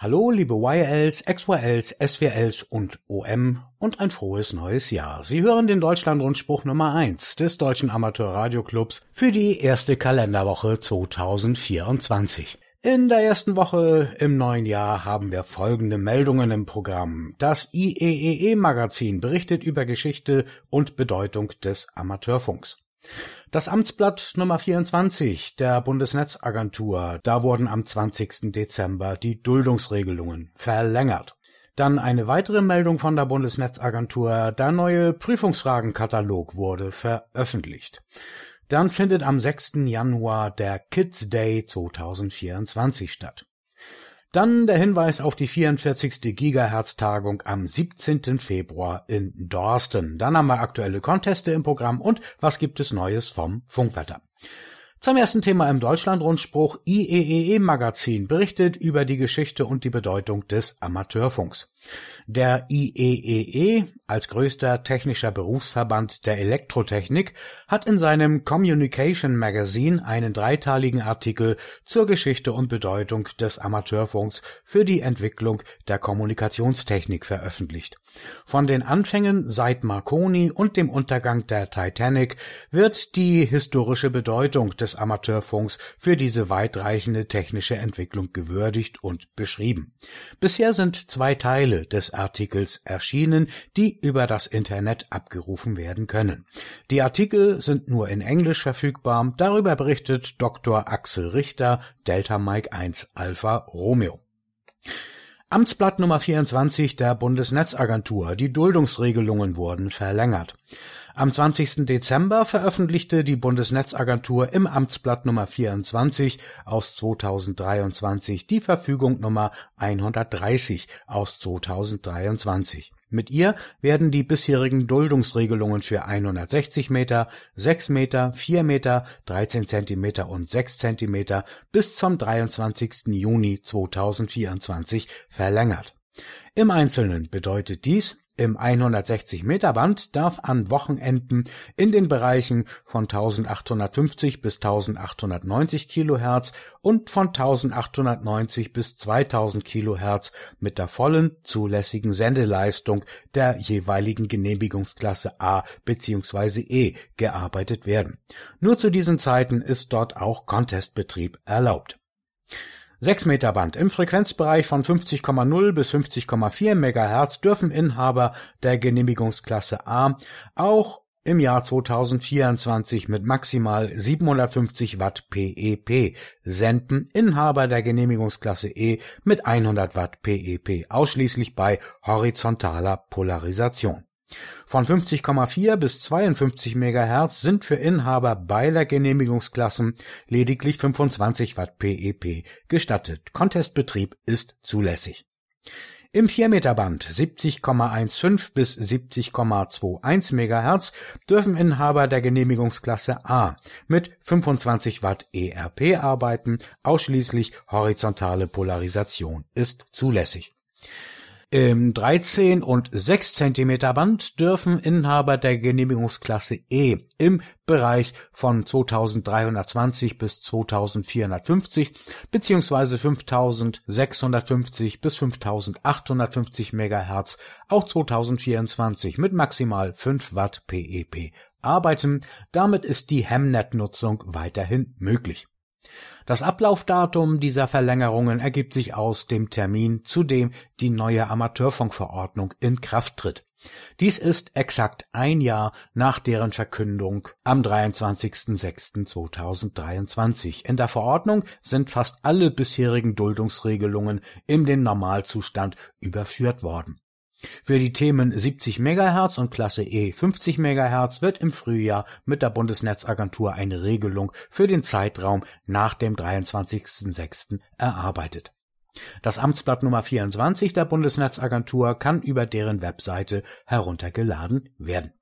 Hallo, liebe YLs, XYLs, SWLs und OM und ein frohes neues Jahr. Sie hören den Deutschlandrundspruch Nummer 1 des Deutschen Amateurradioclubs für die erste Kalenderwoche 2024. In der ersten Woche im neuen Jahr haben wir folgende Meldungen im Programm. Das IEEE-Magazin berichtet über Geschichte und Bedeutung des Amateurfunks. Das Amtsblatt Nummer 24 der Bundesnetzagentur, da wurden am 20. Dezember die Duldungsregelungen verlängert. Dann eine weitere Meldung von der Bundesnetzagentur, der neue Prüfungsfragenkatalog wurde veröffentlicht. Dann findet am 6. Januar der Kids Day 2024 statt. Dann der Hinweis auf die 44. Gigahertz-Tagung am 17. Februar in Dorsten. Dann haben wir aktuelle Conteste im Programm und was gibt es Neues vom Funkwetter. Zum ersten Thema im Deutschlandrundspruch IEEE Magazin berichtet über die Geschichte und die Bedeutung des Amateurfunks. Der IEEE als größter technischer Berufsverband der Elektrotechnik hat in seinem Communication Magazine einen dreiteiligen Artikel zur Geschichte und Bedeutung des Amateurfunks für die Entwicklung der Kommunikationstechnik veröffentlicht. Von den Anfängen seit Marconi und dem Untergang der Titanic wird die historische Bedeutung des Amateurfunks für diese weitreichende technische Entwicklung gewürdigt und beschrieben. Bisher sind zwei Teile des Artikels erschienen, die über das Internet abgerufen werden können. Die Artikel sind nur in Englisch verfügbar, darüber berichtet Dr. Axel Richter, Delta Mike 1 Alpha Romeo. Amtsblatt Nummer 24 der Bundesnetzagentur. Die Duldungsregelungen wurden verlängert. Am 20. Dezember veröffentlichte die Bundesnetzagentur im Amtsblatt Nummer 24 aus 2023 die Verfügung Nummer 130 aus 2023. Mit ihr werden die bisherigen Duldungsregelungen für 160 Meter, 6 Meter, 4 Meter, 13 Zentimeter und 6 Zentimeter bis zum 23. Juni 2024 verlängert. Im Einzelnen bedeutet dies im 160-Meter-Band darf an Wochenenden in den Bereichen von 1850 bis 1890 Kilohertz und von 1890 bis 2000 Kilohertz mit der vollen zulässigen Sendeleistung der jeweiligen Genehmigungsklasse A bzw. E gearbeitet werden. Nur zu diesen Zeiten ist dort auch Contestbetrieb erlaubt 6 Meter Band. Im Frequenzbereich von 50,0 bis 50,4 MHz dürfen Inhaber der Genehmigungsklasse A auch im Jahr 2024 mit maximal 750 Watt PEP e senden, Inhaber der Genehmigungsklasse E mit 100 Watt PEP, e ausschließlich bei horizontaler Polarisation. Von 50,4 bis 52 MHz sind für Inhaber beider Genehmigungsklassen lediglich 25 Watt PEP e gestattet. Contestbetrieb ist zulässig. Im 4 Meter Band 70,15 bis 70,21 MHz dürfen Inhaber der Genehmigungsklasse A mit 25 Watt ERP arbeiten, ausschließlich horizontale Polarisation ist zulässig. Im 13 und 6 Zentimeter Band dürfen Inhaber der Genehmigungsklasse E im Bereich von 2320 bis 2450 bzw. 5650 bis 5850 MHz auch 2024 mit maximal 5 Watt PEP arbeiten. Damit ist die Hemnet-Nutzung weiterhin möglich das Ablaufdatum dieser Verlängerungen ergibt sich aus dem Termin, zu dem die neue Amateurfunkverordnung in Kraft tritt. Dies ist exakt ein Jahr nach deren Verkündung am 23.06.2023. In der Verordnung sind fast alle bisherigen Duldungsregelungen in den Normalzustand überführt worden für die Themen 70 MHz und Klasse E 50 MHz wird im Frühjahr mit der Bundesnetzagentur eine Regelung für den Zeitraum nach dem 23.06. erarbeitet. Das Amtsblatt Nummer 24 der Bundesnetzagentur kann über deren Webseite heruntergeladen werden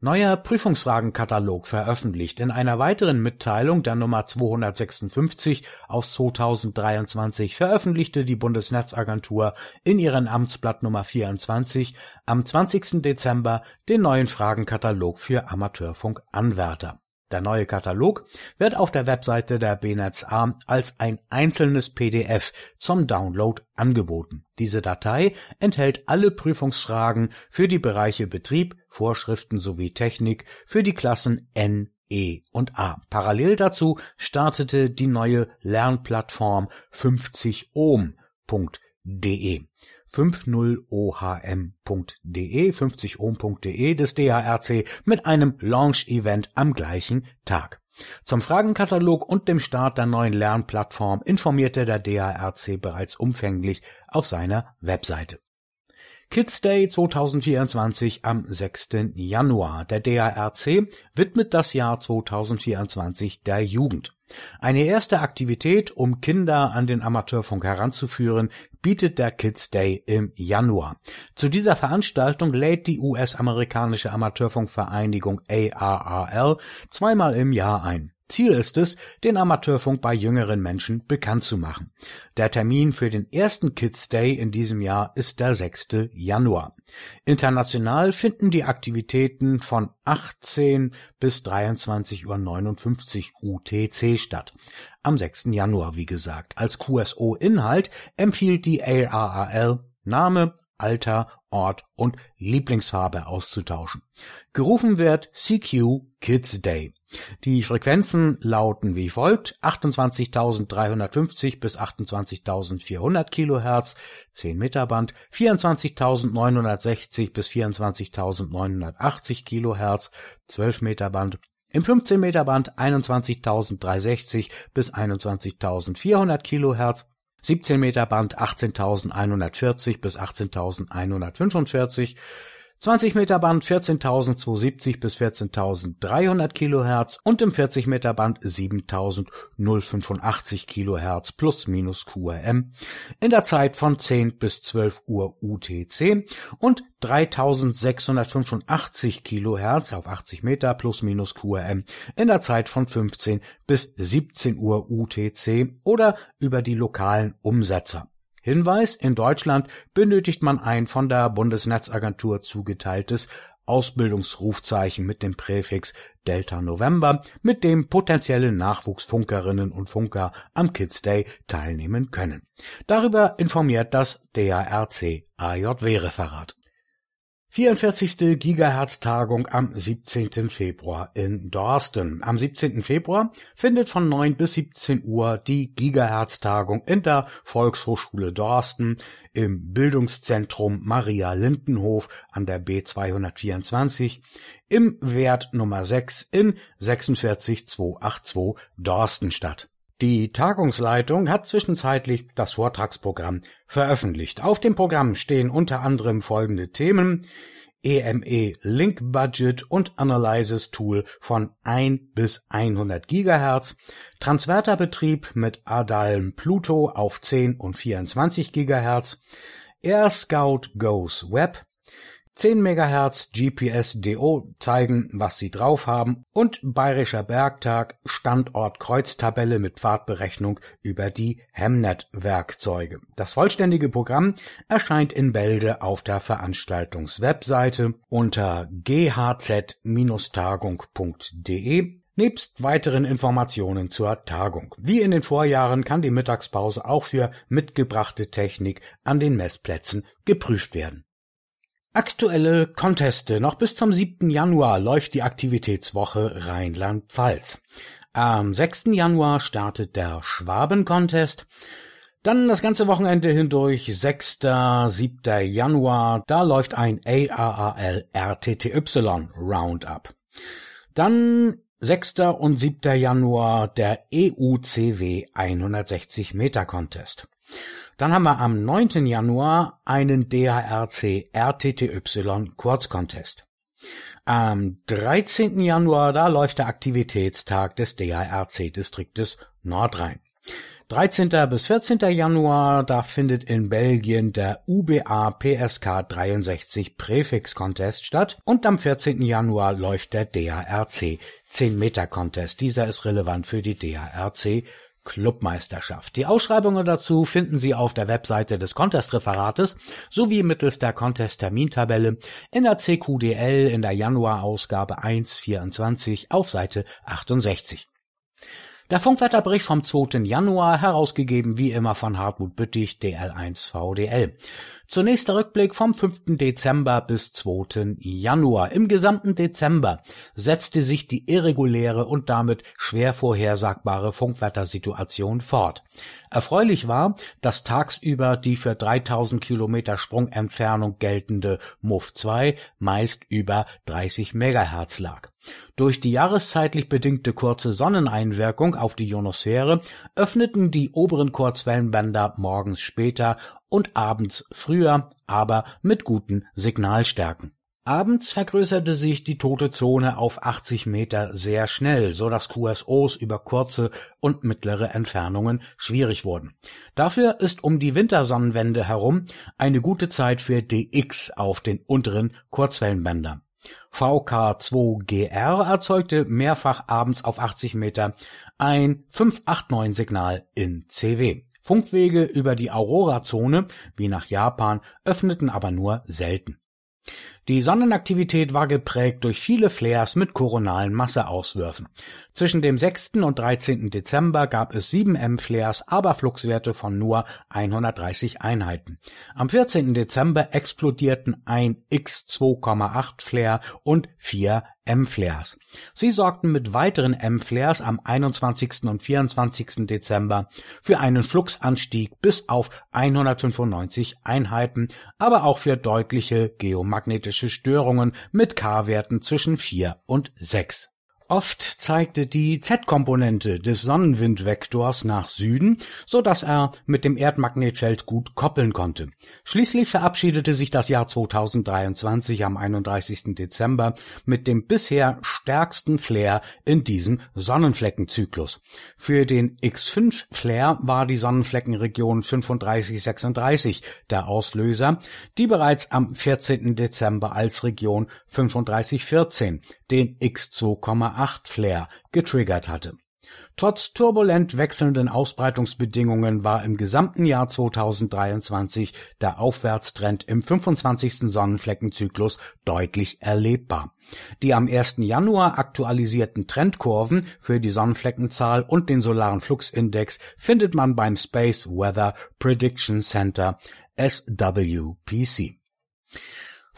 neuer Prüfungsfragenkatalog veröffentlicht. In einer weiteren Mitteilung der Nummer 256 aus 2023 veröffentlichte die Bundesnetzagentur in ihrem Amtsblatt Nummer 24 am 20. Dezember den neuen Fragenkatalog für Amateurfunkanwärter Der neue Katalog wird auf der Webseite der BNetzA als ein einzelnes PDF zum Download angeboten. Diese Datei enthält alle Prüfungsfragen für die Bereiche Betrieb, Vorschriften sowie Technik für die Klassen N, E und A. Parallel dazu startete die neue Lernplattform 50ohm.de 50ohm.de 50ohm.de des DHRC mit einem Launch-Event am gleichen Tag. Zum Fragenkatalog und dem Start der neuen Lernplattform informierte der DHRC bereits umfänglich auf seiner Webseite. Kids Day 2024 am 6. Januar. Der DARC widmet das Jahr 2024 der Jugend. Eine erste Aktivität, um Kinder an den Amateurfunk heranzuführen, bietet der Kids Day im Januar. Zu dieser Veranstaltung lädt die US-amerikanische Amateurfunkvereinigung ARRL zweimal im Jahr ein. Ziel ist es, den Amateurfunk bei jüngeren Menschen bekannt zu machen. Der Termin für den ersten Kids Day in diesem Jahr ist der 6. Januar. International finden die Aktivitäten von 18 bis 23.59 Uhr UTC statt. Am 6. Januar, wie gesagt. Als QSO-Inhalt empfiehlt die ARRL Name, Alter, Ort und Lieblingsfarbe auszutauschen. Gerufen wird CQ Kids Day. Die Frequenzen lauten wie folgt 28.350 bis 28.400 Kilohertz 10 Meter Band, 24.960 bis 24.980 Kilohertz 12 Meter Band, im 15 Meter Band 21.360 bis 21.400 Kilohertz 17 Meter Band 18.140 bis 18.145 20 Meter Band 14.270 bis 14.300 Kilohertz und im 40 Meter Band 7.085 Kilohertz plus minus QRM in der Zeit von 10 bis 12 Uhr UTC und 3.685 Kilohertz auf 80 Meter plus minus QRM in der Zeit von 15 bis 17 Uhr UTC oder über die lokalen Umsetzer. Hinweis, in Deutschland benötigt man ein von der Bundesnetzagentur zugeteiltes Ausbildungsrufzeichen mit dem Präfix Delta November, mit dem potenzielle Nachwuchsfunkerinnen und Funker am Kids Day teilnehmen können. Darüber informiert das DARC AJW-Referat. 44. Gigahertz-Tagung am 17. Februar in Dorsten. Am 17. Februar findet von 9 bis 17 Uhr die Gigahertz-Tagung in der Volkshochschule Dorsten im Bildungszentrum Maria Lindenhof an der B224 im Wert Nummer 6 in 46282 Dorsten statt. Die Tagungsleitung hat zwischenzeitlich das Vortragsprogramm veröffentlicht. Auf dem Programm stehen unter anderem folgende Themen EME Link Budget und Analysis Tool von 1 bis 100 GHz, Transverterbetrieb mit Adalm Pluto auf 10 und 24 GHz, Air Scout Goes Web, 10 MHz GPS-DO zeigen, was sie drauf haben und Bayerischer Bergtag Standort Kreuztabelle mit Pfadberechnung über die Hemnet-Werkzeuge. Das vollständige Programm erscheint in Bälde auf der Veranstaltungswebseite unter ghz-tagung.de nebst weiteren Informationen zur Tagung. Wie in den Vorjahren kann die Mittagspause auch für mitgebrachte Technik an den Messplätzen geprüft werden. Aktuelle Conteste. Noch bis zum 7. Januar läuft die Aktivitätswoche Rheinland-Pfalz. Am 6. Januar startet der Schwaben-Contest. Dann das ganze Wochenende hindurch, 6. 7. Januar, da läuft ein AAAL RTTY Roundup. Dann 6. und 7. Januar der EUCW 160 Meter Contest. Dann haben wir am 9. Januar einen DHRC RTTY Kurzcontest. Am 13. Januar, da läuft der Aktivitätstag des DHRC-Distriktes Nordrhein. 13. bis 14. Januar, da findet in Belgien der UBA PSK 63 Präfix Contest statt und am 14. Januar läuft der DHRC 10 Meter Contest. Dieser ist relevant für die DHRC Clubmeisterschaft. Die Ausschreibungen dazu finden Sie auf der Webseite des Contest-Referates sowie mittels der Contest-Termintabelle in der CQDL in der Januarausgabe 1.24 auf Seite 68. Der Funkwetterbericht vom 2. Januar, herausgegeben wie immer von Hartmut Büttig, DL1 VDL. Zunächst der Rückblick vom 5. Dezember bis 2. Januar. Im gesamten Dezember setzte sich die irreguläre und damit schwer vorhersagbare Funkwettersituation fort. Erfreulich war, dass tagsüber die für 3000 Kilometer Sprungentfernung geltende MUF 2 meist über 30 Megahertz lag. Durch die jahreszeitlich bedingte kurze Sonneneinwirkung auf die Ionosphäre öffneten die oberen Kurzwellenbänder morgens später und abends früher, aber mit guten Signalstärken. Abends vergrößerte sich die tote Zone auf 80 Meter sehr schnell, so dass QSOs über kurze und mittlere Entfernungen schwierig wurden. Dafür ist um die Wintersonnenwende herum eine gute Zeit für DX auf den unteren Kurzwellenbändern. VK2GR erzeugte mehrfach abends auf 80 Meter ein 589-Signal in CW. Funkwege über die Aurora-Zone wie nach Japan öffneten aber nur selten. Die Sonnenaktivität war geprägt durch viele Flares mit koronalen Masseauswürfen. Zwischen dem 6. und 13. Dezember gab es 7 M-Flares, aber Fluxwerte von nur 130 Einheiten. Am 14. Dezember explodierten ein X2,8 Flare und 4 M-Flares. Sie sorgten mit weiteren M-Flares am 21. und 24. Dezember für einen Fluxanstieg bis auf 195 Einheiten, aber auch für deutliche geomagnetische Störungen mit K-Werten zwischen 4 und 6. Oft zeigte die Z-Komponente des Sonnenwindvektors nach Süden, so dass er mit dem Erdmagnetfeld gut koppeln konnte. Schließlich verabschiedete sich das Jahr 2023 am 31. Dezember mit dem bisher stärksten Flare in diesem Sonnenfleckenzyklus. Für den X5 Flare war die Sonnenfleckenregion 3536 der Auslöser, die bereits am 14. Dezember als Region 3514 den X2,8 Flare getriggert hatte. Trotz turbulent wechselnden Ausbreitungsbedingungen war im gesamten Jahr 2023 der Aufwärtstrend im 25. Sonnenfleckenzyklus deutlich erlebbar. Die am 1. Januar aktualisierten Trendkurven für die Sonnenfleckenzahl und den solaren Fluxindex findet man beim Space Weather Prediction Center SWPC.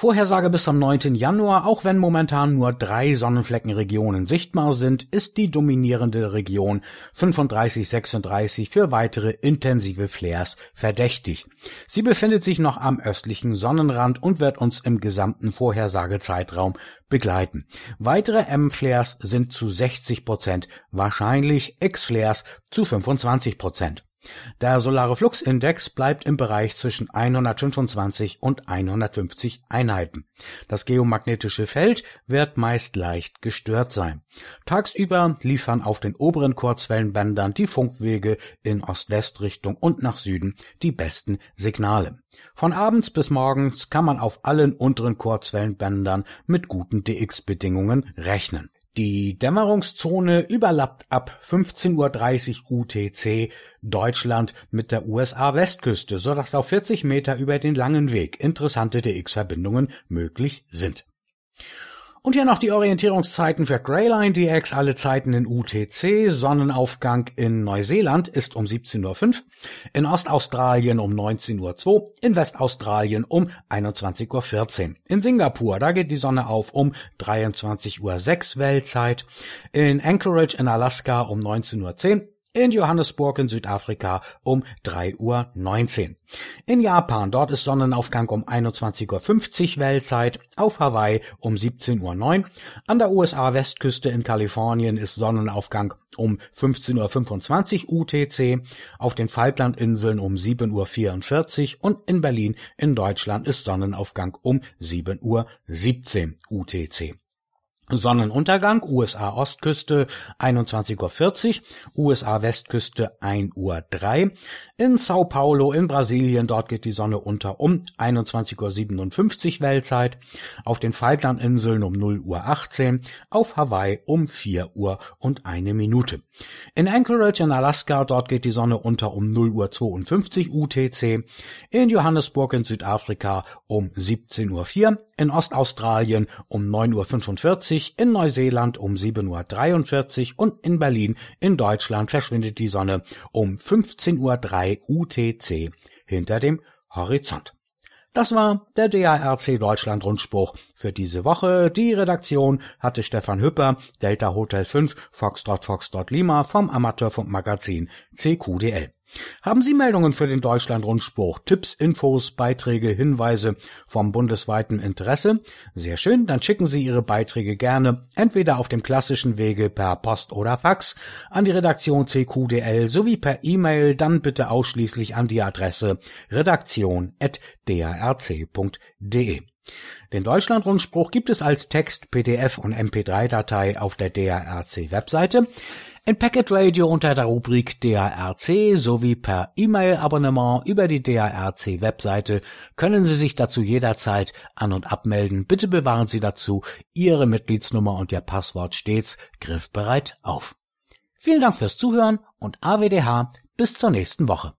Vorhersage bis zum 9. Januar, auch wenn momentan nur drei Sonnenfleckenregionen sichtbar sind, ist die dominierende Region 3536 für weitere intensive Flares verdächtig. Sie befindet sich noch am östlichen Sonnenrand und wird uns im gesamten Vorhersagezeitraum begleiten. Weitere M-Flares sind zu 60 Prozent wahrscheinlich, X-Flares zu 25 Prozent. Der solare Fluxindex bleibt im Bereich zwischen 125 und 150 Einheiten. Das geomagnetische Feld wird meist leicht gestört sein. Tagsüber liefern auf den oberen Kurzwellenbändern die Funkwege in Ost-West-Richtung und nach Süden die besten Signale. Von abends bis morgens kann man auf allen unteren Kurzwellenbändern mit guten DX-Bedingungen rechnen. Die Dämmerungszone überlappt ab 15.30 Uhr UTC Deutschland mit der USA-Westküste, so dass auf 40 Meter über den langen Weg interessante DX-Verbindungen möglich sind. Und hier noch die Orientierungszeiten für Greyline DX, alle Zeiten in UTC. Sonnenaufgang in Neuseeland ist um 17.05 Uhr, in Ostaustralien um 19.02 Uhr, in Westaustralien um 21.14 Uhr. In Singapur, da geht die Sonne auf um 23.06 Uhr Weltzeit. In Anchorage in Alaska um 19.10 Uhr in Johannesburg in Südafrika um 3.19 Uhr. In Japan, dort ist Sonnenaufgang um 21.50 Uhr Weltzeit, auf Hawaii um 17.09 Uhr, an der USA-Westküste in Kalifornien ist Sonnenaufgang um 15.25 Uhr UTC, auf den Falklandinseln um 7.44 Uhr und in Berlin in Deutschland ist Sonnenaufgang um 7.17 Uhr UTC. Sonnenuntergang USA Ostküste 21.40 Uhr, USA Westküste 1.03 Uhr. In Sao Paulo in Brasilien, dort geht die Sonne unter um 21.57 Uhr Weltzeit. Auf den Falklandinseln um 0 Uhr 18, auf Hawaii um 4 Uhr und eine Minute. In Anchorage in Alaska, dort geht die Sonne unter um 0 Uhr 52 UTC. In Johannesburg in Südafrika um 17.04 Uhr. In Ostaustralien um 9.45 In Neuseeland um 7.43 Uhr und in Berlin in Deutschland verschwindet die Sonne um 15.03 Uhr UTC hinter dem Horizont. Das war der DARC Deutschland Rundspruch für diese Woche. Die Redaktion hatte Stefan Hüpper, Delta Hotel 5, Foxtrot Foxtrot Lima vom Amateurfunkmagazin CQDL. Haben Sie Meldungen für den Deutschlandrundspruch, Tipps, Infos, Beiträge, Hinweise vom bundesweiten Interesse? Sehr schön, dann schicken Sie Ihre Beiträge gerne entweder auf dem klassischen Wege per Post oder Fax an die Redaktion CQDL sowie per E-Mail, dann bitte ausschließlich an die Adresse redaktion.drc.de. Den Deutschlandrundspruch gibt es als Text, PDF und MP3-Datei auf der DRC-Webseite in Packet Radio unter der Rubrik DARC sowie per E-Mail-Abonnement über die DARC-Webseite können Sie sich dazu jederzeit an- und abmelden. Bitte bewahren Sie dazu Ihre Mitgliedsnummer und Ihr Passwort stets griffbereit auf. Vielen Dank fürs Zuhören und AWDH bis zur nächsten Woche.